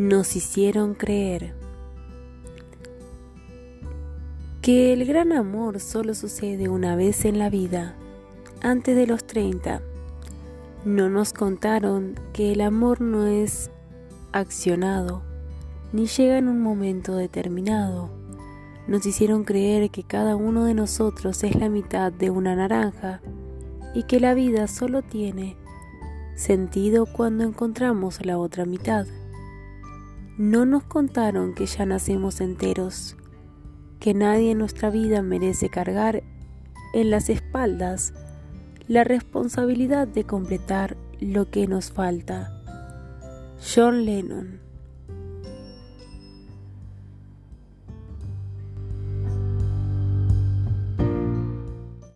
nos hicieron creer que el gran amor solo sucede una vez en la vida, antes de los 30. No nos contaron que el amor no es accionado, ni llega en un momento determinado. Nos hicieron creer que cada uno de nosotros es la mitad de una naranja y que la vida solo tiene sentido cuando encontramos la otra mitad. No nos contaron que ya nacemos enteros, que nadie en nuestra vida merece cargar en las espaldas la responsabilidad de completar lo que nos falta. John Lennon